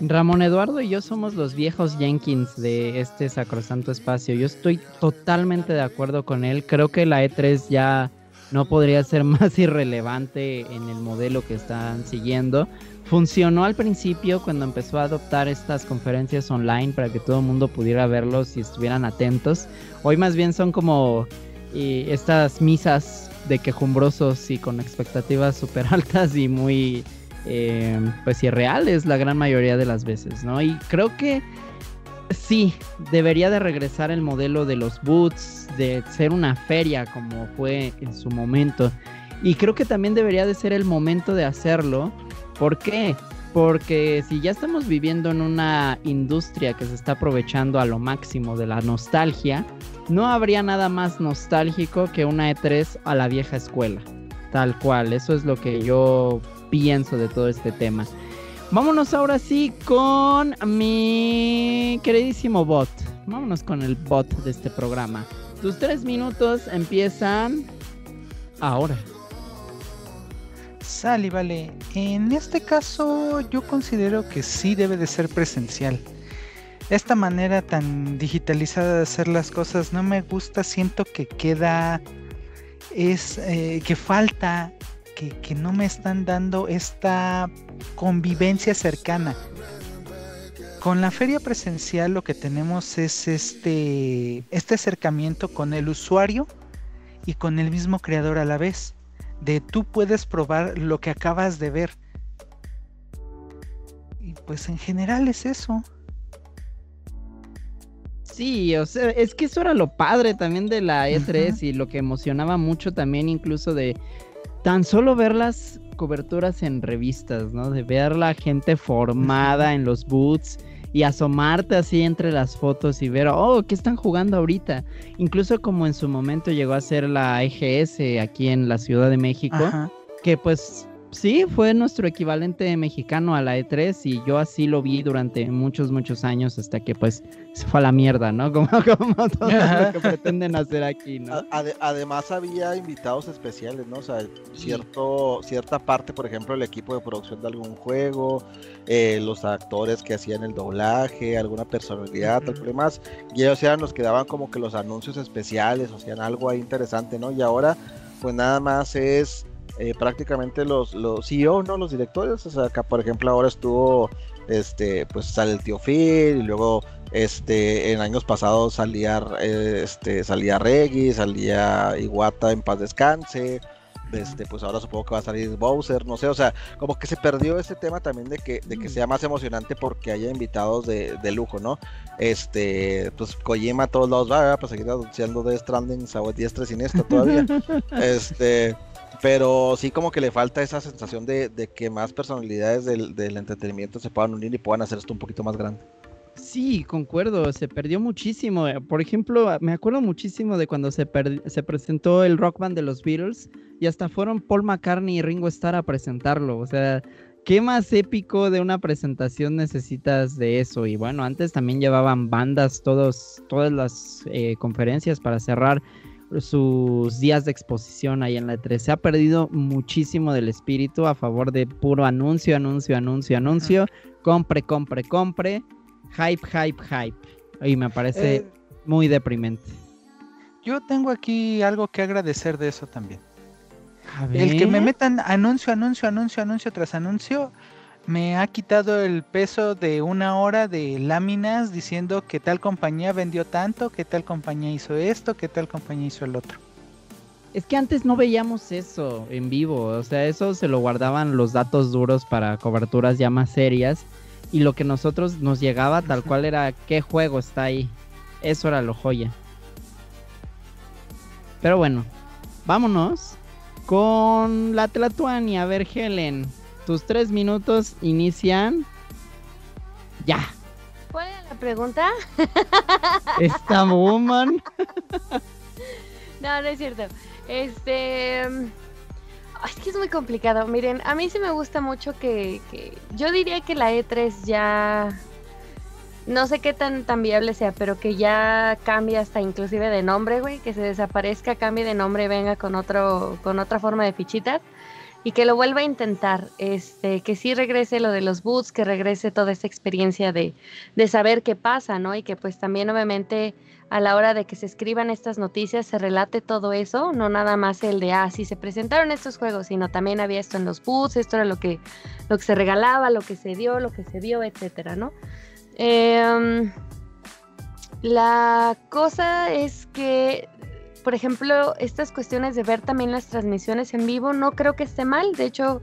Ramón Eduardo y yo somos los viejos Jenkins de este sacrosanto espacio. Yo estoy totalmente de acuerdo con él. Creo que la E3 ya no podría ser (laughs) más irrelevante en el modelo que están siguiendo. Funcionó al principio cuando empezó a adoptar estas conferencias online para que todo el mundo pudiera verlos y estuvieran atentos. Hoy más bien son como estas misas de quejumbrosos y con expectativas súper (laughs) altas y muy eh, pues irreales la gran mayoría de las veces, ¿no? Y creo que sí, debería de regresar el modelo de los boots, de ser una feria como fue en su momento. Y creo que también debería de ser el momento de hacerlo ¿Por qué? Porque si ya estamos viviendo en una industria que se está aprovechando a lo máximo de la nostalgia, no habría nada más nostálgico que una E3 a la vieja escuela. Tal cual, eso es lo que yo pienso de todo este tema. Vámonos ahora sí con mi queridísimo bot. Vámonos con el bot de este programa. Tus tres minutos empiezan ahora. Sale, vale. En este caso yo considero que sí debe de ser presencial. Esta manera tan digitalizada de hacer las cosas no me gusta, siento que queda, es eh, que falta, que, que no me están dando esta convivencia cercana. Con la feria presencial lo que tenemos es este, este acercamiento con el usuario y con el mismo creador a la vez de tú puedes probar lo que acabas de ver. Y pues en general es eso. Sí, o sea, es que eso era lo padre también de la E3 y lo que emocionaba mucho también incluso de tan solo ver las coberturas en revistas, ¿no? De ver la gente formada en los boots y asomarte así entre las fotos y ver, oh, ¿qué están jugando ahorita? Incluso como en su momento llegó a ser la EGS aquí en la Ciudad de México, que pues Sí, fue nuestro equivalente mexicano a la E3 y yo así lo vi durante muchos, muchos años hasta que pues se fue a la mierda, ¿no? (laughs) Como, como todo lo que pretenden hacer aquí, ¿no? además había invitados especiales, ¿no? O sea, cierto, cierta parte, por ejemplo, el equipo de producción de algún juego, eh, los actores que hacían el doblaje, alguna personalidad, tal -huh. más, y ellos eran los que daban como que los anuncios especiales, o sea, algo ahí interesante, ¿no? Y ahora, pues nada más es eh, prácticamente los, los CEO, ¿no? Los directores, o sea, acá por ejemplo ahora estuvo, este, pues sale el tío Phil y luego, este, en años pasados salía, este, salía Reggie, salía Iguata en paz descanse, este, pues ahora supongo que va a salir Bowser, no sé, o sea, como que se perdió ese tema también de que, de que sea más emocionante porque haya invitados de, de lujo, ¿no? Este, pues Kojima a todos lados va, para seguir anunciando de Stranding, a diestra siniestra todavía. (laughs) este, pero sí como que le falta esa sensación de, que más personalidades del, entretenimiento se puedan unir y puedan hacer esto un poquito más grande. Sí, concuerdo, se perdió muchísimo. Por ejemplo, me acuerdo muchísimo de cuando se, se presentó el rock band de los Beatles y hasta fueron Paul McCartney y Ringo Starr a presentarlo. O sea, ¿qué más épico de una presentación necesitas de eso? Y bueno, antes también llevaban bandas todos, todas las eh, conferencias para cerrar sus días de exposición ahí en la E3. Se ha perdido muchísimo del espíritu a favor de puro anuncio, anuncio, anuncio, anuncio. Compre, compre, compre. Hype, hype, hype. Y me parece eh, muy deprimente. Yo tengo aquí algo que agradecer de eso también. El que me metan anuncio, anuncio, anuncio, anuncio tras anuncio me ha quitado el peso de una hora de láminas diciendo que tal compañía vendió tanto, que tal compañía hizo esto, que tal compañía hizo el otro. Es que antes no veíamos eso en vivo, o sea, eso se lo guardaban los datos duros para coberturas ya más serias y lo que nosotros nos llegaba tal cual era qué juego está ahí. Eso era lo joya. Pero bueno, vámonos con la Tlatuani. A ver, Helen, tus tres minutos inician ya. ¿Cuál la pregunta? (laughs) Esta woman. no, no es cierto. Este. Es que es muy complicado. Miren, a mí sí me gusta mucho que, que, Yo diría que la E3 ya. No sé qué tan, tan viable sea, pero que ya cambie hasta inclusive de nombre, güey. Que se desaparezca, cambie de nombre y venga con otro, con otra forma de fichitas y que lo vuelva a intentar, este, que sí regrese lo de los boots, que regrese toda esa experiencia de, de, saber qué pasa, ¿no? Y que pues también obviamente a la hora de que se escriban estas noticias se relate todo eso, no nada más el de, ah, sí se presentaron estos juegos, sino también había esto en los boots, esto era lo que, lo que se regalaba, lo que se dio, lo que se vio, etcétera, ¿no? Eh, la cosa es que por ejemplo, estas cuestiones de ver también las transmisiones en vivo, no creo que esté mal. De hecho,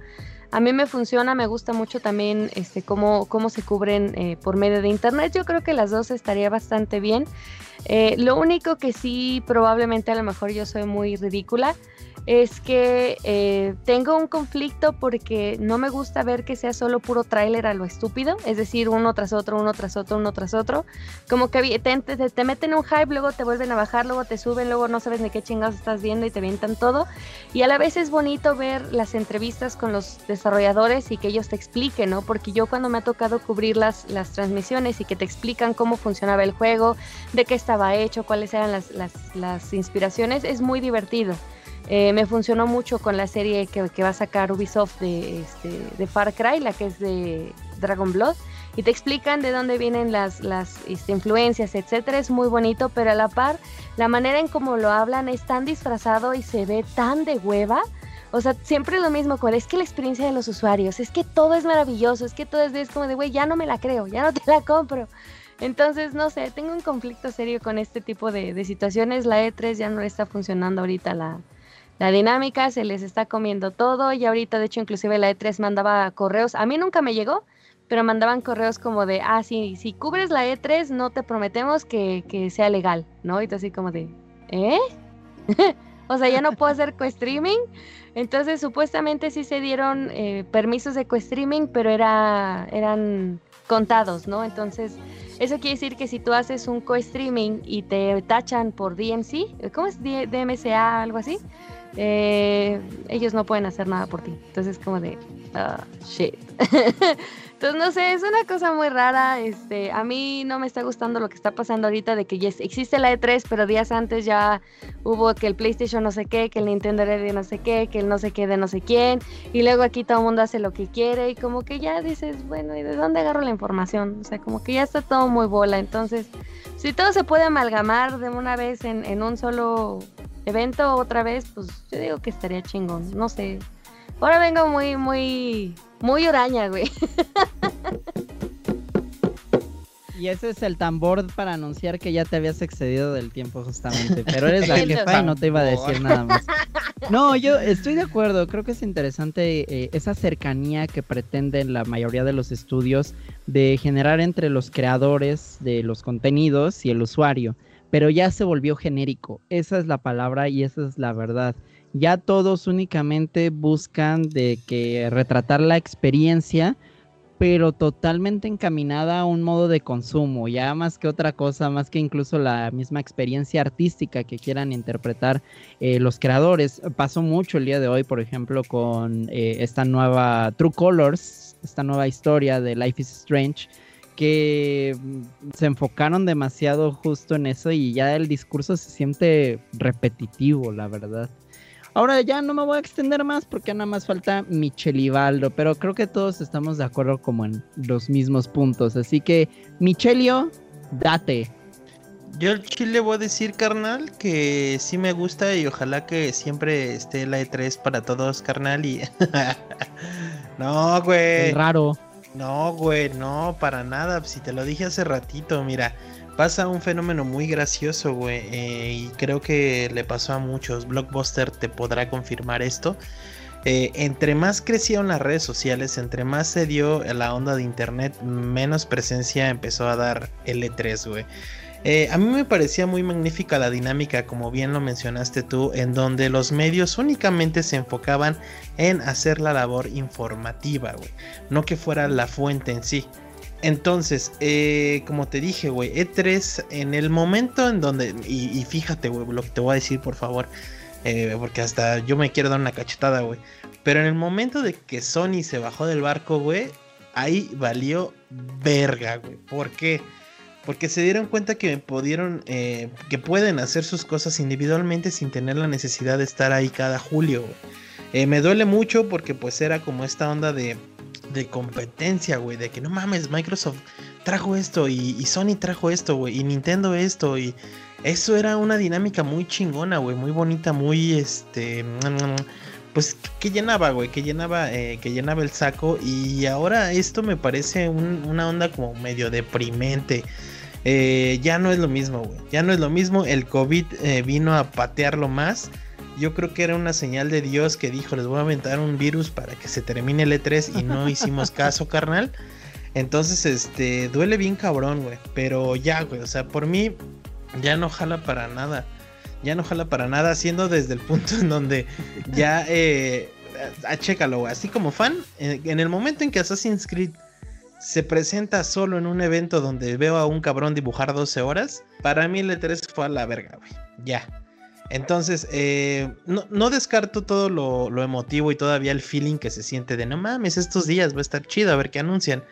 a mí me funciona, me gusta mucho también este, cómo, cómo se cubren eh, por medio de internet. Yo creo que las dos estaría bastante bien. Eh, lo único que sí, probablemente a lo mejor yo soy muy ridícula, es que eh, tengo un conflicto porque no me gusta ver que sea solo puro tráiler a lo estúpido, es decir, uno tras otro, uno tras otro, uno tras otro. Como que te, te, te, meten un hype, luego te vuelven a bajar, luego te suben, luego no sabes ni qué chingados estás viendo y te vientan todo. Y a la vez es bonito ver las entrevistas con los desarrolladores y que ellos te expliquen, ¿no? Porque yo cuando me ha tocado cubrir las, las transmisiones y que te explican cómo funcionaba el juego, de qué estaba hecho, cuáles eran las, las, las inspiraciones, es muy divertido. Eh, me funcionó mucho con la serie que, va a sacar Ubisoft de, este, de Far Cry, la que es de Dragon Blood, y te explican de dónde vienen las, este, influencias, etcétera. Es muy bonito, pero a la par, la manera en cómo lo hablan es tan disfrazado y se ve tan de hueva. O sea, siempre lo mismo, es que la experiencia de los usuarios, es que todo es maravilloso, es que todo es, es como de, güey, ya no me la creo, ya no te la compro. Entonces, no sé, tengo un conflicto serio con este tipo de, de situaciones. La E3 ya no está funcionando ahorita la, la dinámica, se les está comiendo todo y ahorita de hecho inclusive la E3 mandaba correos, a mí nunca me llegó, pero mandaban correos como de, ah, sí, si cubres la E3 no te prometemos que, que sea legal, ¿no? Y tú así como de, ¿eh? (laughs) o sea, ya no puedo hacer co-streaming. Entonces, supuestamente sí se dieron eh, permisos de co-streaming, pero era, eran contados, ¿no? Entonces, eso quiere decir que si tú haces un co-streaming y te tachan por DMC, ¿cómo es DMCA, algo así? Eh, ellos no pueden hacer nada por ti. Entonces, como de, ah, shit. (laughs) Entonces, no sé, es una cosa muy rara. Este, a mí no me está gustando lo que está pasando ahorita de que ya existe la E3, pero días antes ya hubo que el PlayStation no sé qué, que el Nintendo era de no sé qué, que el no sé qué de no sé quién, y luego aquí todo el mundo hace lo que quiere y como que ya dices, bueno, ¿y de dónde agarro la información? O sea, como que ya está todo muy bola. Entonces, si todo se puede amalgamar de una vez en, en un solo evento otra vez, pues yo digo que estaría chingón. No sé. Ahora vengo muy, muy muy uraña, güey. Y ese es el tambor para anunciar que ya te habías excedido del tiempo justamente. (laughs) Pero eres la jefa y no te iba a decir nada más. (laughs) No, yo estoy de acuerdo. Creo que es interesante eh, esa cercanía que pretenden la mayoría de los estudios de generar entre los creadores de los contenidos y el usuario. Pero ya se volvió genérico. Esa es la palabra y esa es la verdad ya todos únicamente buscan de que retratar la experiencia, pero totalmente encaminada a un modo de consumo, ya más que otra cosa, más que incluso la misma experiencia artística que quieran interpretar eh, los creadores. Pasó mucho el día de hoy, por ejemplo, con eh, esta nueva True Colors, esta nueva historia de Life is Strange que mm, se enfocaron demasiado justo en eso y ya el discurso se siente repetitivo, la verdad. Ahora ya no me voy a extender más porque nada más falta Michelivaldo, pero creo que todos estamos de acuerdo como en los mismos puntos. Así que, Michelio, date. Yo al chile voy a decir, carnal, que sí me gusta y ojalá que siempre esté la E3 para todos, carnal. Y. (laughs) no, güey. raro. No, güey, no, para nada. Si te lo dije hace ratito, mira pasa un fenómeno muy gracioso, güey. Eh, y creo que le pasó a muchos. Blockbuster te podrá confirmar esto. Eh, entre más crecieron las redes sociales, entre más se dio la onda de internet, menos presencia empezó a dar el E3, güey. Eh, a mí me parecía muy magnífica la dinámica, como bien lo mencionaste tú, en donde los medios únicamente se enfocaban en hacer la labor informativa, güey. No que fuera la fuente en sí. Entonces, eh, como te dije, güey, E3 en el momento en donde, y, fíjate, güey, lo que te voy a decir, por favor, eh, porque hasta yo me quiero dar una cachetada, güey. Pero en el momento de que Sony se bajó del barco, güey, ahí valió verga, güey. ¿Por qué? Porque se dieron cuenta que pudieron, eh, que pueden hacer sus cosas individualmente sin tener la necesidad de estar ahí cada julio. me duele mucho porque pues era como esta onda de de competencia, güey, de que no mames, Microsoft trajo esto y, Sony trajo esto, güey, y Nintendo esto, y eso era una dinámica muy chingona, güey, muy bonita, muy, este, pues que llenaba, güey, que llenaba, eh, llenaba el saco, y ahora esto me parece una onda como medio deprimente. Eh, ya no es lo mismo, güey. Ya no es lo mismo. El COVID eh, vino a patearlo más yo creo que era una señal de Dios que dijo, les voy a aventar un virus para que se termine el E3 y no hicimos (laughs) caso, carnal. Entonces, este, duele bien cabrón, güey. Pero ya, güey, o sea, por mí ya no jala para nada. Ya no jala para nada, siendo desde el punto en donde ya, eh, chécalo, güey. Así como fan, en, el momento en que Assassin's Creed se presenta solo en un evento donde veo a un cabrón dibujar 12 horas, para mí el E3 fue a la verga, güey. Ya. Entonces, eh, no, descarto todo lo, emotivo y todavía el feeling que se siente de no mames, estos días va a estar chido a ver qué anuncian.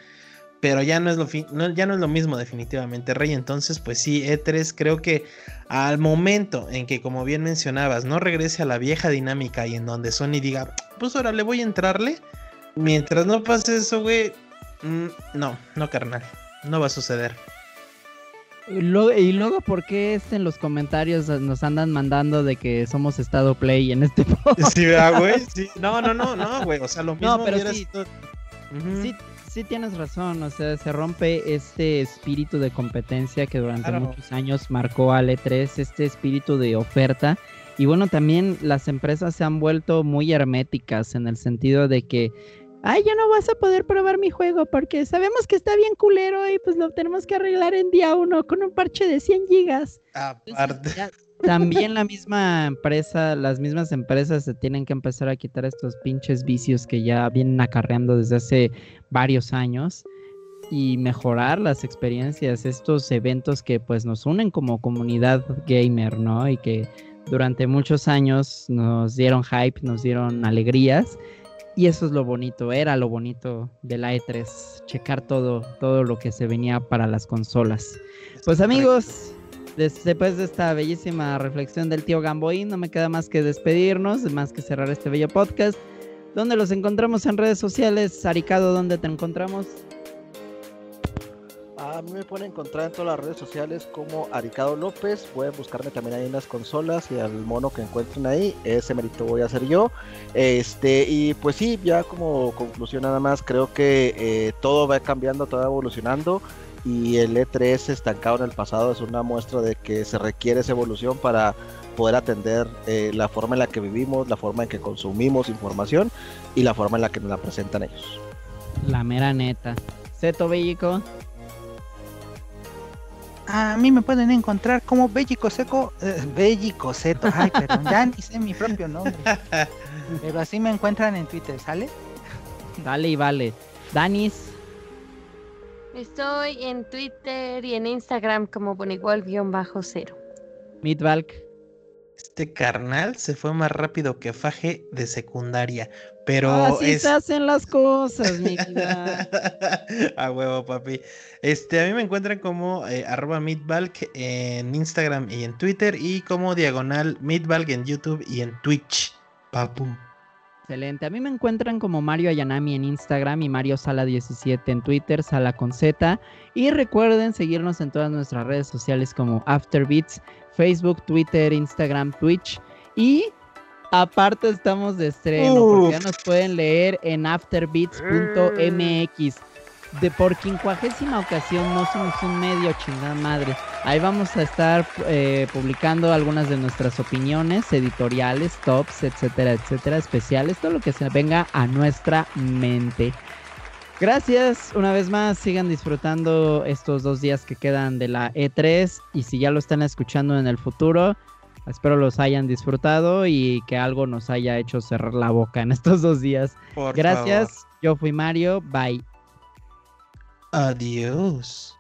Pero ya no es lo, ya no es lo mismo definitivamente, Rey. Entonces, pues sí, E3 creo que al momento en que, como bien mencionabas, no regrese a la vieja dinámica y en donde Sony diga, pues ahora le voy a entrarle. Mientras no pase eso, güey, mm, no, no carnal, no va a suceder y luego, ¿por qué en los comentarios nos andan mandando de que somos estado play en este (laughs) podcast? Sí, güey? Sí. No, no, no, no, güey. O sea, lo mismo no, pero sí, sí, sí, tienes razón. O sea, se rompe este espíritu de competencia que durante muchos años marcó al E3, este espíritu de oferta. Y bueno, también las empresas se han vuelto muy herméticas en el sentido de que ay, ya no vas a poder probar mi juego porque sabemos que está bien culero y pues lo tenemos que arreglar en día uno con un parche de 100 gigas. Aparte. también la misma empresa, las mismas empresas se tienen que empezar a quitar estos pinches vicios que ya vienen acarreando desde hace varios años y mejorar las experiencias, estos eventos que pues nos unen como comunidad gamer, ¿no? Y que durante muchos años nos dieron hype, nos dieron alegrías y eso es lo bonito, era lo bonito de la E3, checar todo, todo lo que se venía para las consolas. Pues amigos, después de esta bellísima reflexión del tío Gamboín, no me queda más que despedirnos, más que cerrar este bello podcast. ¿Dónde los encontramos en redes sociales? Aricado, ¿dónde te encontramos? A mí me pueden encontrar en todas las redes sociales como Aricado López. Pueden buscarme también ahí en las consolas y al mono que encuentren ahí. Ese mérito voy a hacer yo. Este, y pues sí, ya como conclusión nada más, creo que eh, todo va cambiando, todo va evolucionando. Y el E3 estancado en el pasado es una muestra de que se requiere esa evolución para poder atender eh, la forma en la que vivimos, la forma en que consumimos información y la forma en la que nos la presentan ellos. La mera neta. Seto Bellico. A mí me pueden encontrar como Bellico Seco, eh, Bellico Seto, ay, perdón, ya ni sé mi propio nombre. (laughs) Pero así me encuentran en Twitter, ¿sale? Dale y vale. Danis. Estoy en Twitter y en Instagram como Bonigual-cero. Midvalk. Este carnal se fue más rápido que Faje de secundaria. Pero Así se hacen las cosas, mi vida. (laughs) a huevo, papi. Este, a mí me encuentran como eh, arroba Meatbalk en Instagram y en Twitter y como diagonal Meatbalk en YouTube y en Twitch, papu. Excelente. A mí me encuentran como Mario Ayanami en Instagram y Mario Sala 17 en Twitter, Sala con Z. Y recuerden seguirnos en todas nuestras redes sociales como Afterbeats Facebook, Twitter, Instagram, Twitch. Y aparte estamos de estreno, porque ya nos pueden leer en afterbeats.mx. De por quincuagésima ocasión no somos un medio chingada madre. Ahí vamos a estar eh, publicando algunas de nuestras opiniones editoriales, tops, etcétera, etcétera, especiales, todo lo que se venga a nuestra mente. Gracias una vez más, sigan disfrutando estos dos días que quedan de la E3 y si ya lo están escuchando en el futuro, espero los hayan disfrutado y que algo nos haya hecho cerrar la boca en estos dos días. Gracias, yo fui Mario, bye. Adiós.